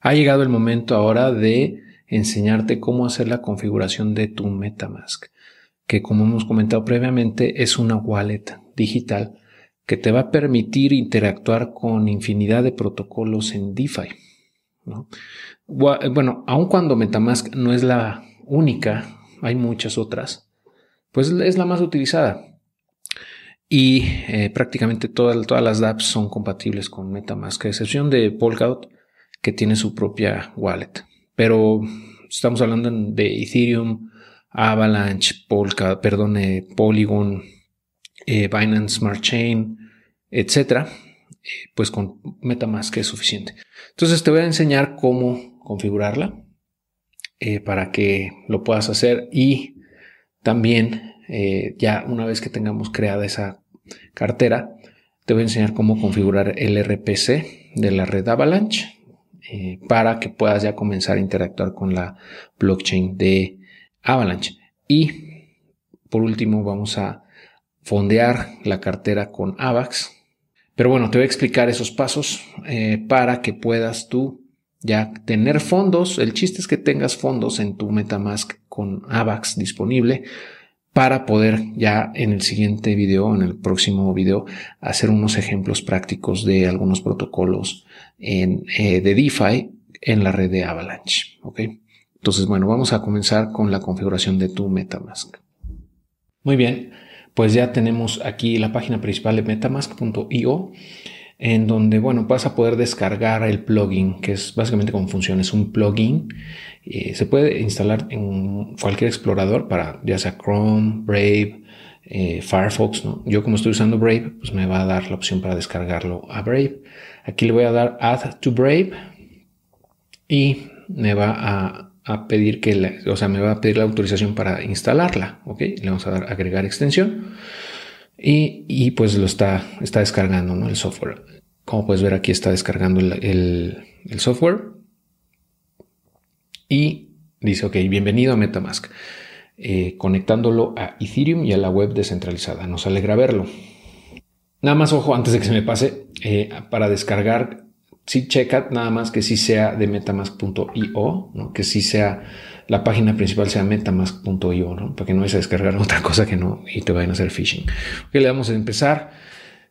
Ha llegado el momento ahora de enseñarte cómo hacer la configuración de tu MetaMask, que como hemos comentado previamente es una wallet digital que te va a permitir interactuar con infinidad de protocolos en DeFi. Bueno, aun cuando MetaMask no es la única, hay muchas otras, pues es la más utilizada. Y eh, prácticamente todas, todas las dApps son compatibles con MetaMask, a excepción de Polkadot, que tiene su propia wallet. Pero estamos hablando de Ethereum, Avalanche, Polka, perdón, eh, Polygon, eh, Binance Smart Chain, etcétera, pues con MetaMask es suficiente. Entonces te voy a enseñar cómo configurarla para que lo puedas hacer y también ya una vez que tengamos creada esa cartera, te voy a enseñar cómo configurar el RPC de la red Avalanche eh, para que puedas ya comenzar a interactuar con la blockchain de Avalanche. Y por último vamos a fondear la cartera con AVAX. Pero bueno, te voy a explicar esos pasos eh, para que puedas tú ya tener fondos. El chiste es que tengas fondos en tu Metamask con AVAX disponible para poder ya en el siguiente video, en el próximo video, hacer unos ejemplos prácticos de algunos protocolos en, eh, de DeFi en la red de Avalanche. ¿ok? Entonces, bueno, vamos a comenzar con la configuración de tu MetaMask. Muy bien, pues ya tenemos aquí la página principal de metamask.io en donde, bueno, vas a poder descargar el plugin, que es básicamente como funciona, es un plugin. Eh, se puede instalar en cualquier explorador para ya sea Chrome, Brave, eh, Firefox, ¿no? Yo como estoy usando Brave, pues me va a dar la opción para descargarlo a Brave. Aquí le voy a dar Add to Brave y me va a, pedir que, o sea, me va a pedir la autorización para instalarla. Le vamos a dar agregar extensión. Y, pues lo está, está descargando ¿no? el software. Como puedes ver aquí está descargando el, software. Y dice, ok, bienvenido a Metamask. Eh, conectándolo a Ethereum y a la web descentralizada. Nos alegra verlo. Nada más ojo antes de que se me pase, eh, para descargar, sí checa nada más que sí sea de metamask.io, ¿no? que sí sea la página principal sea metamask.io, ¿no? Para que no vayas a descargar otra cosa que no y te vayan a hacer phishing. Ok, le vamos a empezar.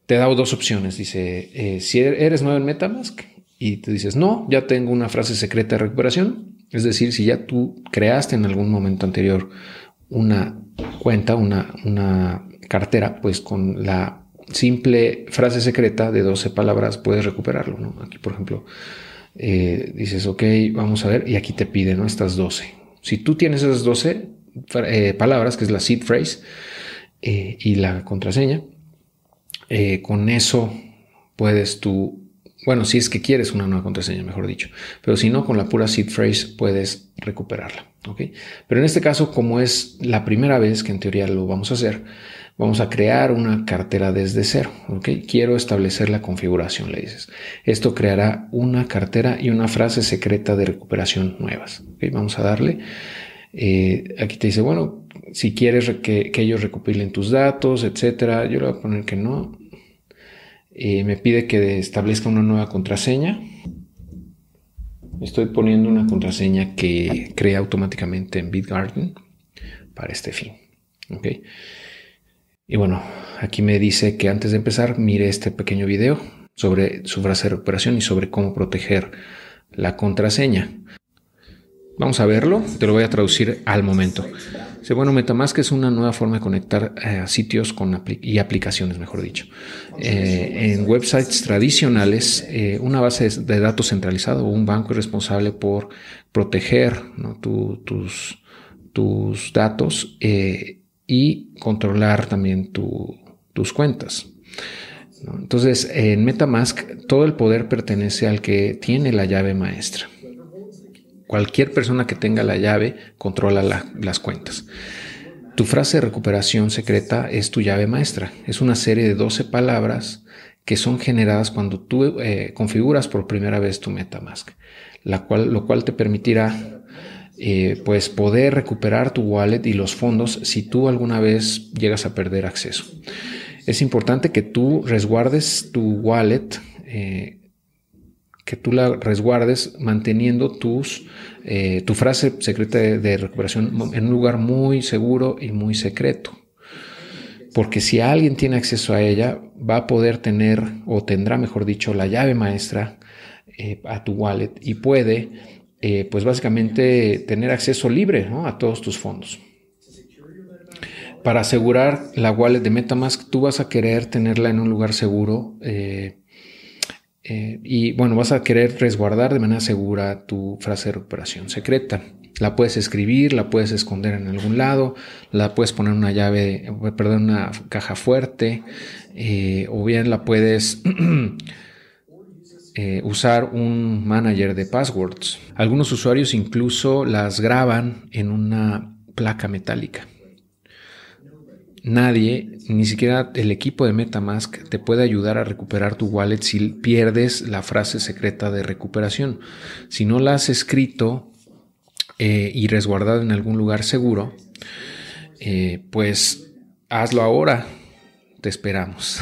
Te da dos opciones. Dice, eh, si er-, eres nuevo en Metamask y te dices, no, ya tengo una frase secreta de recuperación. Es decir, si ya tú creaste en algún momento anterior una cuenta, una, una cartera, pues con la simple frase secreta de 12 palabras puedes recuperarlo. Aquí, por ejemplo, eh, dices, ok, vamos a ver, y aquí te pide ¿no? estas 12. Si tú tienes esas 12 eh, palabras, que es la seed phrase eh, y la contraseña, eh, con eso puedes tú, bueno, si es que quieres una nueva contraseña, mejor dicho, pero si no, con la pura seed phrase puedes recuperarla. ¿ok? Pero en este caso, como es la primera vez que en teoría lo vamos a hacer, Vamos a crear una cartera desde cero. ¿ok? Quiero establecer la configuración, le dices. Esto creará una cartera y una frase secreta de recuperación nuevas. ¿ok? Vamos a darle. Eh, aquí te dice, bueno, si quieres que, ellos recopilen tus datos, etcétera. Yo le voy a poner que no. Eh, me pide que establezca una nueva contraseña. Estoy poniendo una contraseña que crea automáticamente en BitGarden para este fin. ¿ok? Y bueno, aquí me dice que antes de empezar mire este pequeño video sobre su frase de recuperación y sobre cómo proteger la contraseña. Vamos a verlo, te lo voy a traducir al momento. Dice, bueno, Metamask es una nueva forma de conectar eh, sitios con y aplicaciones, mejor dicho. Eh, en websites tradicionales, eh, una base de datos centralizada o un banco es responsable por proteger tus, tus datos y controlar también tus cuentas. Entonces, en Metamask, todo el poder pertenece al que tiene la llave maestra. Cualquier persona que tenga la llave controla las cuentas. Tu frase de recuperación secreta es tu llave maestra. Es una serie de 12 palabras que son generadas cuando tú eh, configuras por primera vez tu Metamask, la cual, lo cual te permitirá eh, pues poder recuperar tu wallet y los fondos si tú alguna vez llegas a perder acceso. Es importante que tú resguardes tu wallet, eh, que tú la resguardes manteniendo tus, eh, tu frase secreta de, recuperación en un lugar muy seguro y muy secreto. Porque si alguien tiene acceso a ella, va a poder tener, o tendrá, mejor dicho, la llave maestra eh, a tu wallet y puede, eh, pues básicamente, tener acceso libre a todos tus fondos. Para asegurar la wallet de Metamask, tú vas a querer tenerla en un lugar seguro. Eh, y bueno, vas a querer resguardar de manera segura tu frase de recuperación secreta. La puedes escribir, la puedes esconder en algún lado, la puedes poner en una llave, perdón, una caja fuerte, eh, o bien la puedes eh, usar un manager de passwords. Algunos usuarios incluso las graban en una placa metálica. Nadie, ni siquiera el equipo de Metamask, te puede ayudar a recuperar tu wallet si pierdes la frase secreta de recuperación. Si no la has escrito eh, y resguardado en algún lugar seguro, eh, pues hazlo ahora. Te esperamos.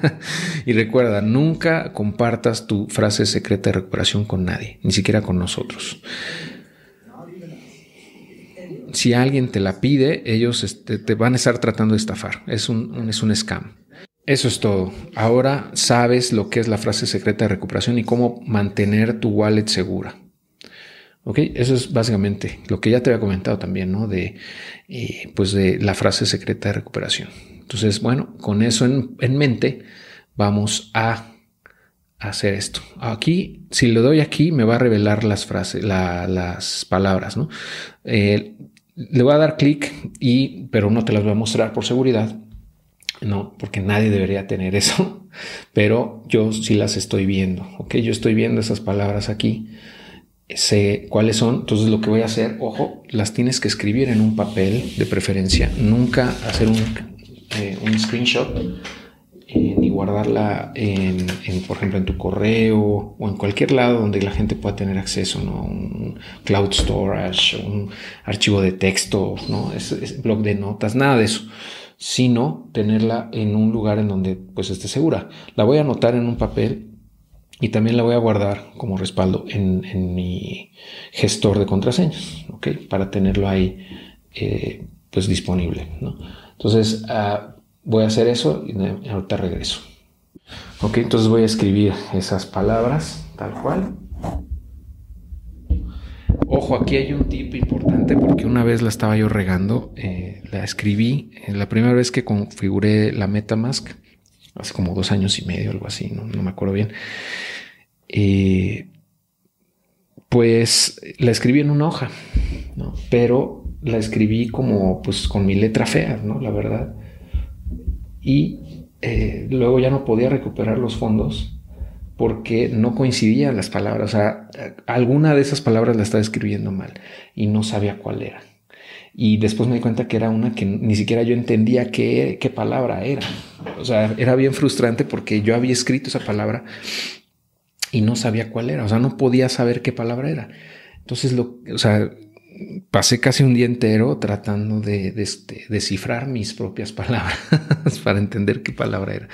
y recuerda, nunca compartas tu frase secreta de recuperación con nadie, ni siquiera con nosotros si alguien te la pide, ellos este, te van a estar tratando de estafar. Es un, es un scam. Eso es todo. Ahora sabes lo que es la frase secreta de recuperación y cómo mantener tu wallet segura. ¿Ok? Eso es básicamente lo que ya te había comentado también, ¿no? De, eh, pues de la frase secreta de recuperación. Entonces, bueno, con eso en, mente, vamos a hacer esto. Aquí, si le doy aquí, me va a revelar las frases, las palabras, ¿no? Eh, le voy a dar clic y, pero no te las voy a mostrar por seguridad. No, porque nadie debería tener eso, pero yo sí las estoy viendo. Ok, yo estoy viendo esas palabras aquí, sé cuáles son. Entonces, lo que voy a hacer, ojo, las tienes que escribir en un papel de preferencia, nunca hacer un, eh, un screenshot ni guardarla en, por ejemplo, en tu correo o en cualquier lado donde la gente pueda tener acceso, ¿no? Un cloud storage, un archivo de texto, ¿no? Es, blog de notas, nada de eso, sino tenerla en un lugar en donde pues esté segura. La voy a anotar en un papel y también la voy a guardar como respaldo en, mi gestor de contraseñas, ¿ok? Para tenerlo ahí eh, pues disponible, ¿no? Entonces, uh, Voy a hacer eso y ahorita regreso. Ok, entonces voy a escribir esas palabras tal cual. Ojo, aquí hay un tip importante porque una vez la estaba yo regando, eh, la escribí, eh, la primera vez que configuré la MetaMask, hace como dos años y medio, algo así, no, me acuerdo bien. Eh, pues la escribí en una hoja, pero la escribí como pues con mi letra fea, ¿no? La verdad y eh, luego ya no podía recuperar los fondos porque no coincidían las palabras. O sea, alguna de esas palabras la estaba escribiendo mal y no sabía cuál era. Y después me di cuenta que era una que ni siquiera yo entendía qué, qué palabra era. O sea, era bien frustrante porque yo había escrito esa palabra y no sabía cuál era. O sea, no podía saber qué palabra era. Entonces, lo, o sea, pasé casi un día entero tratando de, este, descifrar mis propias palabras para entender qué palabra era.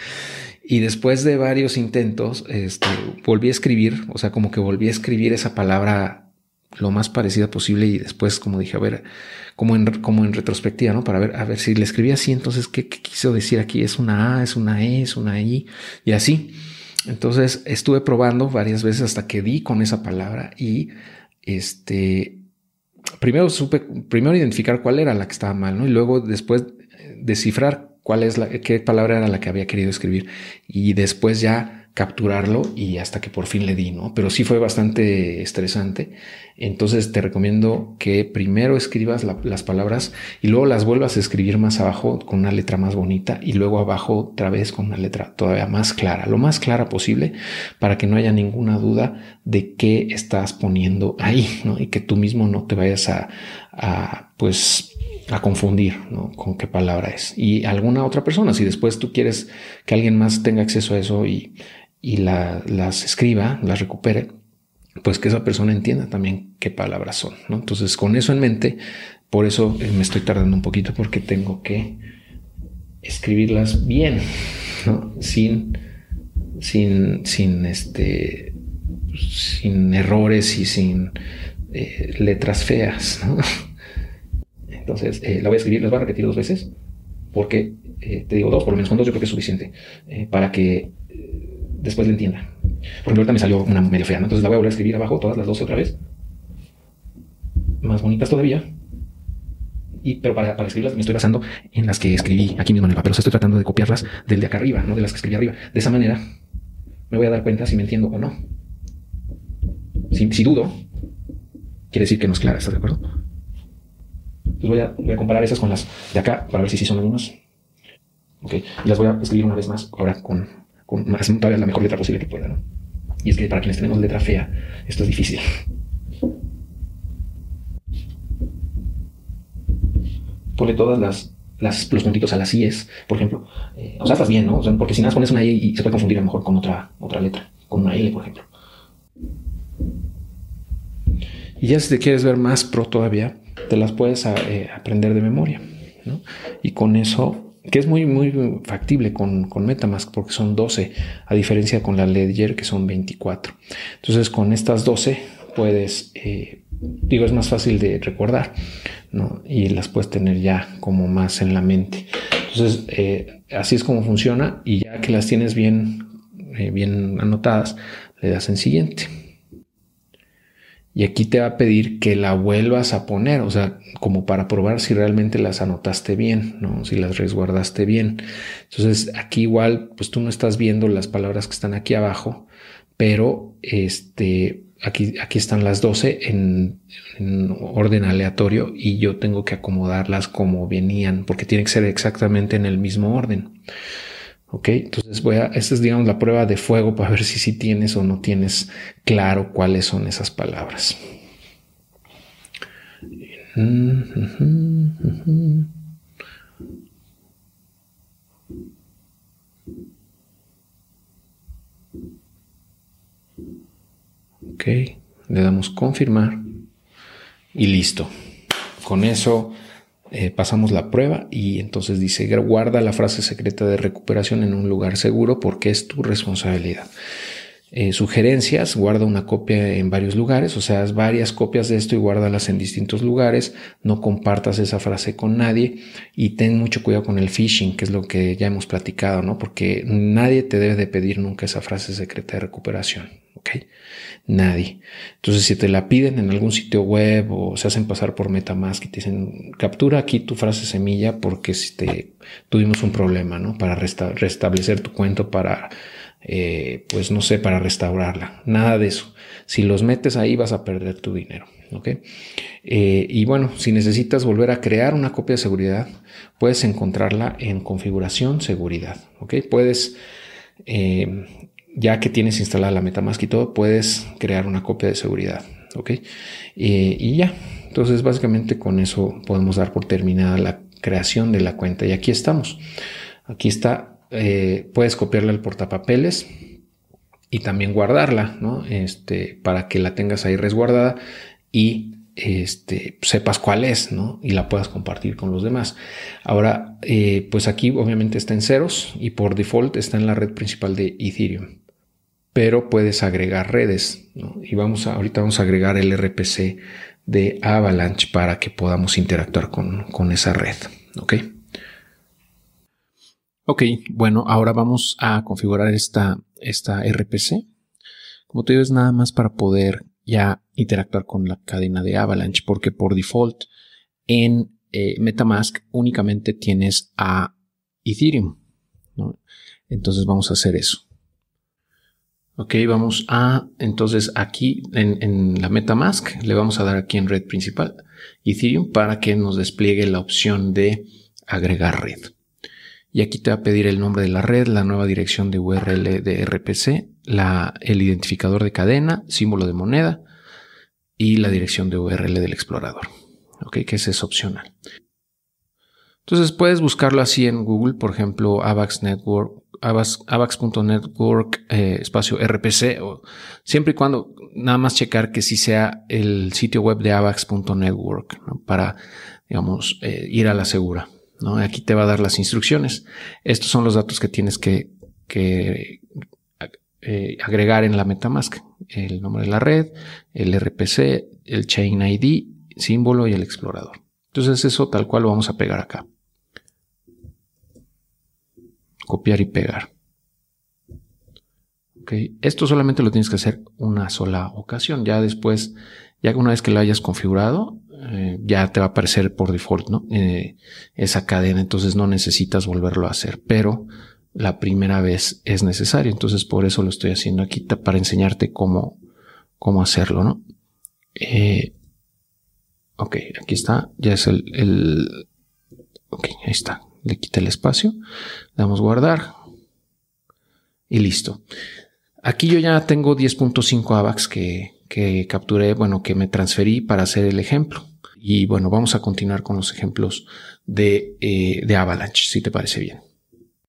Y después de varios intentos, este, volví a escribir, o sea, como que volví a escribir esa palabra lo más parecida posible y después, como dije, a ver, como en, como en retrospectiva, ¿no? Para ver, a ver si le escribí así, entonces, ¿qué, ¿qué, quiso decir aquí? ¿Es una A, es una E, es una I? Y así. Entonces, estuve probando varias veces hasta que di con esa palabra y este, primero supe, primero identificar cuál era la que estaba mal, ¿no? Y luego después eh, descifrar cuál es la, qué palabra era la que había querido escribir. Y después ya capturarlo y hasta que por fin le di, ¿no? Pero sí fue bastante estresante. Entonces te recomiendo que primero escribas las palabras y luego las vuelvas a escribir más abajo con una letra más bonita y luego abajo otra vez con una letra todavía más clara, lo más clara posible para que no haya ninguna duda de qué estás poniendo ahí, ¿no? Y que tú mismo no te vayas a, a pues a confundir ¿no? con qué palabra es. Y alguna otra persona, si después tú quieres que alguien más tenga acceso a eso y y las escriba, las recupere, pues que esa persona entienda también qué palabras son. ¿no? Entonces, con eso en mente, por eso eh, me estoy tardando un poquito porque tengo que escribirlas bien, ¿no? sin, sin, sin este, sin errores y sin eh, letras feas. Entonces, la voy a escribir, les voy a repetir dos veces, porque te digo dos, por lo menos con dos yo creo que es suficiente para que después le entienda. Por ejemplo, ahorita me salió una medio fea, entonces la voy a volver a escribir abajo, todas las 12 otra vez. Más bonitas todavía. Y, pero para, escribirlas me estoy basando en las que escribí aquí mismo en el papel. O sea, estoy tratando de copiarlas del de acá arriba, no de las que escribí arriba. De esa manera me voy a dar cuenta si me entiendo o no. Si dudo, quiere decir que no es clara, ¿estás de acuerdo? Entonces voy a, voy a comparar esas con las de acá para ver si sí son mismas. Ok, y las voy a escribir una vez más ahora con, con más, todavía la mejor letra posible que pueda. ¿no? Y es que para quienes tenemos letra fea, esto es difícil. Pone todas las, las los puntitos a las IES, por ejemplo. Eh, o sea, estás bien, ¿no? porque si nada pones una I y se puede confundir a lo mejor con otra, otra letra, con una L, por ejemplo. Y ya si te quieres ver más pro todavía, te las puedes eh, aprender de memoria. ¿no? Y con eso que es muy, muy factible con, con, Metamask porque son 12, a diferencia con la Ledger que son 24. Entonces con estas 12 puedes, eh, digo, es más fácil de recordar, ¿no? Y las puedes tener ya como más en la mente. Entonces, eh, así es como funciona y ya que las tienes bien, bien anotadas, le das en siguiente. Y aquí te va a pedir que la vuelvas a poner, o sea, como para probar si realmente las anotaste bien, ¿no? Si las resguardaste bien. Entonces, aquí igual, pues tú no estás viendo las palabras que están aquí abajo, pero este, aquí, aquí están las 12 en, en orden aleatorio y yo tengo que acomodarlas como venían, porque tiene que ser exactamente en el mismo orden. Ok, entonces voy a, esta es digamos la prueba de fuego para ver si sí tienes o no tienes claro cuáles son esas palabras. Ok, le damos confirmar y listo. Con eso eh, pasamos la prueba y entonces dice guarda la frase secreta de recuperación en un lugar seguro porque es tu responsabilidad. Eh, sugerencias, guarda una copia en varios lugares, o sea, haz varias copias de esto y guárdalas en distintos lugares, no compartas esa frase con nadie y ten mucho cuidado con el phishing, que es lo que ya hemos platicado, ¿no? Porque nadie te debe de pedir nunca esa frase secreta de recuperación, ¿ok? Nadie. Entonces, si te la piden en algún sitio web o se hacen pasar por Metamask y te dicen, captura aquí tu frase semilla porque si te tuvimos un problema, ¿no? Para restablecer tu cuento, para eh, pues no sé, para restaurarla. Nada de eso. Si los metes ahí vas a perder tu dinero. ¿ok? Eh, y bueno, si necesitas volver a crear una copia de seguridad, puedes encontrarla en configuración seguridad. ¿ok? Puedes, eh, ya que tienes instalada la Metamask y todo, puedes crear una copia de seguridad. ¿ok? y ya. Entonces, básicamente con eso podemos dar por terminada la creación de la cuenta. Y aquí estamos. Aquí está eh, puedes copiarla al portapapeles y también guardarla, ¿no? Este, para que la tengas ahí resguardada y este, sepas cuál es, ¿no? Y la puedas compartir con los demás. Ahora, eh, pues aquí obviamente está en ceros y por default está en la red principal de Ethereum. Pero puedes agregar redes, ¿no? Y vamos a, ahorita vamos a agregar el RPC de Avalanche para que podamos interactuar con, con esa red, ¿ok? Ok, bueno, ahora vamos a configurar esta, esta RPC. Como te digo, es nada más para poder ya interactuar con la cadena de Avalanche, porque por default en eh, Metamask únicamente tienes a Ethereum. Entonces vamos a hacer eso. Ok, vamos a, entonces aquí en, en, la Metamask le vamos a dar aquí en red principal Ethereum para que nos despliegue la opción de agregar red. Y aquí te va a pedir el nombre de la red, la nueva dirección de URL de RPC, la, el identificador de cadena, símbolo de moneda y la dirección de URL del explorador. Ok, que ese es opcional. Entonces puedes buscarlo así en Google, por ejemplo, AVAX Network, avax.network eh, espacio RPC, o siempre y cuando nada más checar que sí sea el sitio web de avax.network para, digamos, eh, ir a la segura. Aquí te va a dar las instrucciones. Estos son los datos que tienes que, eh, agregar en la Metamask. el nombre de la red, el RPC, el Chain ID, símbolo y el explorador. Entonces eso tal cual lo vamos a pegar acá. Copiar y pegar. Esto solamente lo tienes que hacer una sola ocasión. Ya después, ya una vez que lo hayas configurado, eh, ya te va a aparecer por default. Eh, esa cadena, entonces no necesitas volverlo a hacer, pero la primera vez es necesario. Entonces por eso lo estoy haciendo aquí para enseñarte cómo, cómo hacerlo, ¿no? Eh, ok, aquí está, ya es el, el, ok, ahí está. Le quita el espacio, damos guardar y listo. Aquí yo ya tengo 10.5 AVAX que, que capturé, bueno, que me transferí para hacer el ejemplo. Y bueno, vamos a continuar con los ejemplos de, eh, de Avalanche, si te parece bien.